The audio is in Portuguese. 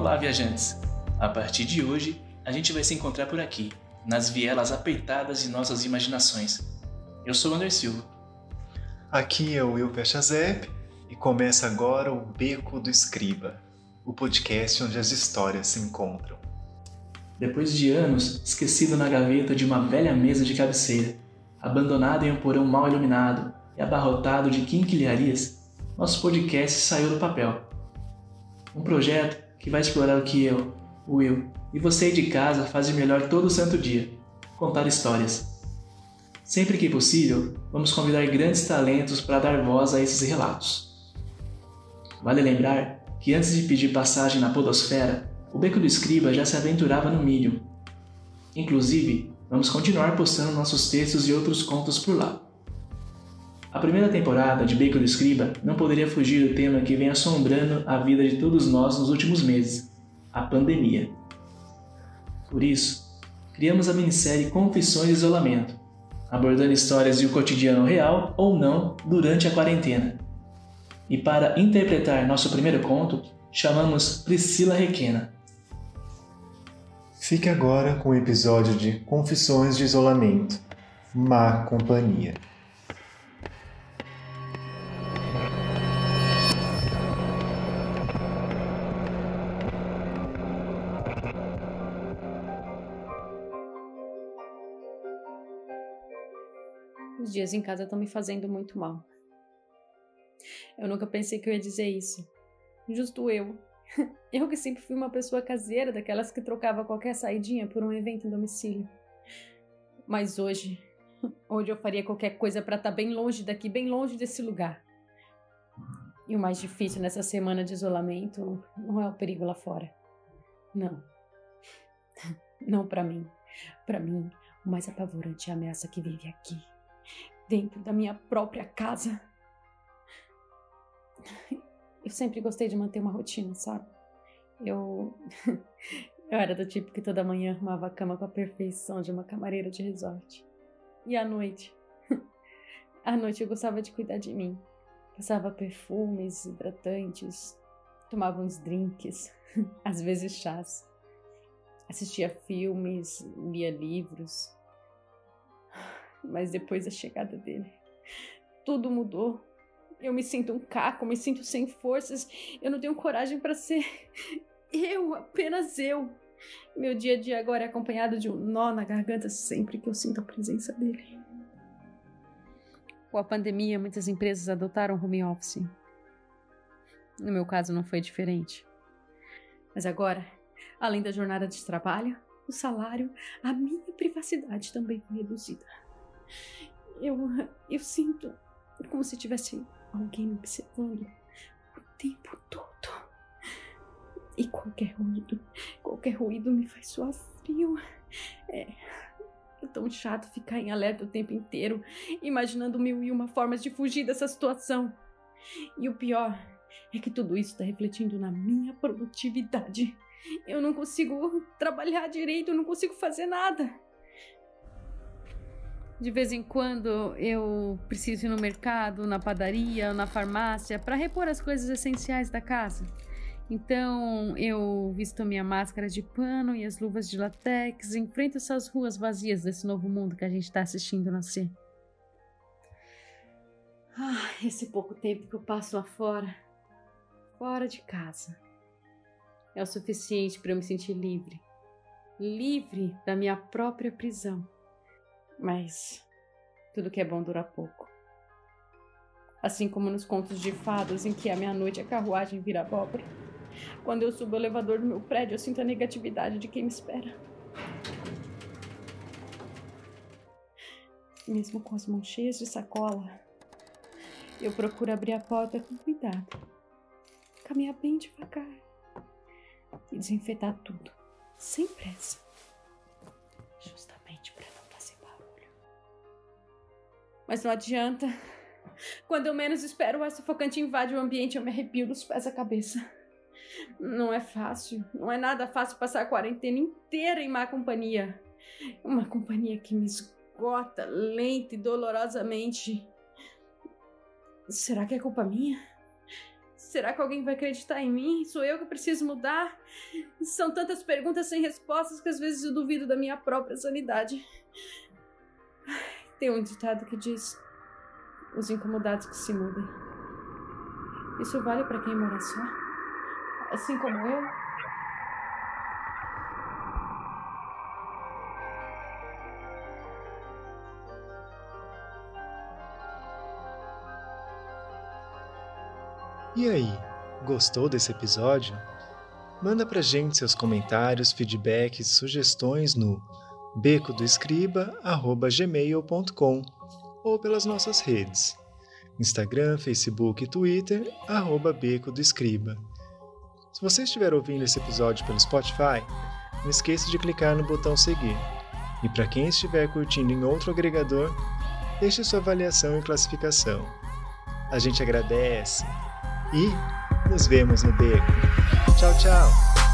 Olá, viajantes! A partir de hoje, a gente vai se encontrar por aqui, nas vielas apeitadas de nossas imaginações. Eu sou o Ander Silva. Aqui é o Will Pechazep e começa agora o Beco do Escriba, o podcast onde as histórias se encontram. Depois de anos esquecido na gaveta de uma velha mesa de cabeceira, abandonado em um porão mal iluminado e abarrotado de quinquilharias, nosso podcast saiu do papel. Um projeto que vai explorar o que eu, Will e você aí de casa fazem melhor todo santo dia: contar histórias. Sempre que possível, vamos convidar grandes talentos para dar voz a esses relatos. Vale lembrar que antes de pedir passagem na Podosfera, o Beco do Escriba já se aventurava no Medium. Inclusive, vamos continuar postando nossos textos e outros contos por lá. A primeira temporada de Beco do Escriba não poderia fugir do tema que vem assombrando a vida de todos nós nos últimos meses: a pandemia. Por isso, criamos a minissérie Confissões de Isolamento, abordando histórias de um cotidiano real ou não durante a quarentena. E para interpretar nosso primeiro conto, chamamos Priscila Requena. Fique agora com o episódio de Confissões de Isolamento Má Companhia. Os dias em casa estão me fazendo muito mal. Eu nunca pensei que eu ia dizer isso. Justo eu. Eu que sempre fui uma pessoa caseira, daquelas que trocava qualquer saidinha por um evento em domicílio. Mas hoje, hoje eu faria qualquer coisa para estar tá bem longe daqui, bem longe desse lugar. E o mais difícil nessa semana de isolamento não é o perigo lá fora. Não. Não para mim. Para mim, o mais apavorante é a ameaça que vive aqui, dentro da minha própria casa. Eu sempre gostei de manter uma rotina, sabe? Eu. eu era do tipo que toda manhã arrumava a cama com a perfeição de uma camareira de resort. E à noite? à noite eu gostava de cuidar de mim. Passava perfumes, hidratantes, tomava uns drinks, às vezes chás. Assistia filmes, lia livros. Mas depois da chegada dele, tudo mudou. Eu me sinto um caco, me sinto sem forças. Eu não tenho coragem para ser eu, apenas eu. Meu dia a dia agora é acompanhado de um nó na garganta sempre que eu sinto a presença dele. Com a pandemia, muitas empresas adotaram home office. No meu caso, não foi diferente. Mas agora, além da jornada de trabalho, o salário, a minha privacidade também foi reduzida. Eu, eu sinto como se tivesse alguém me observando o tempo todo. E qualquer ruído, qualquer ruído me faz suar frio. É, é tão chato ficar em alerta o tempo inteiro, imaginando mil e uma formas de fugir dessa situação. E o pior é que tudo isso está refletindo na minha produtividade. Eu não consigo trabalhar direito, eu não consigo fazer nada. De vez em quando eu preciso ir no mercado, na padaria, na farmácia para repor as coisas essenciais da casa. Então eu visto minha máscara de pano e as luvas de latex, enfrento essas ruas vazias desse novo mundo que a gente está assistindo nascer. Ah, esse pouco tempo que eu passo lá fora, fora de casa, é o suficiente para eu me sentir livre livre da minha própria prisão. Mas tudo que é bom dura pouco. Assim como nos contos de fadas em que à meia-noite a carruagem vira abóbora. Quando eu subo o elevador do meu prédio, eu sinto a negatividade de quem me espera. Mesmo com as mãos cheias de sacola, eu procuro abrir a porta com cuidado, caminhar bem devagar e desinfetar tudo, sem pressa. Justamente mas não adianta. Quando eu menos espero, o sufocante invade o ambiente eu me arrepio dos pés à cabeça. Não é fácil, não é nada fácil passar a quarentena inteira em má companhia. Uma companhia que me esgota lenta e dolorosamente. Será que é culpa minha? Será que alguém vai acreditar em mim? Sou eu que preciso mudar? São tantas perguntas sem respostas que às vezes eu duvido da minha própria sanidade. Tem um ditado que diz: os incomodados que se mudem. Isso vale para quem mora só? Assim como eu? E aí, gostou desse episódio? Manda pra gente seus comentários, feedbacks sugestões no becodoescriba@gmail.com ou pelas nossas redes: Instagram, Facebook e Twitter Beco do Escriba. Se você estiver ouvindo esse episódio pelo Spotify, não esqueça de clicar no botão seguir. E para quem estiver curtindo em outro agregador, deixe sua avaliação e classificação. A gente agradece e nos vemos no beco. Tchau, tchau!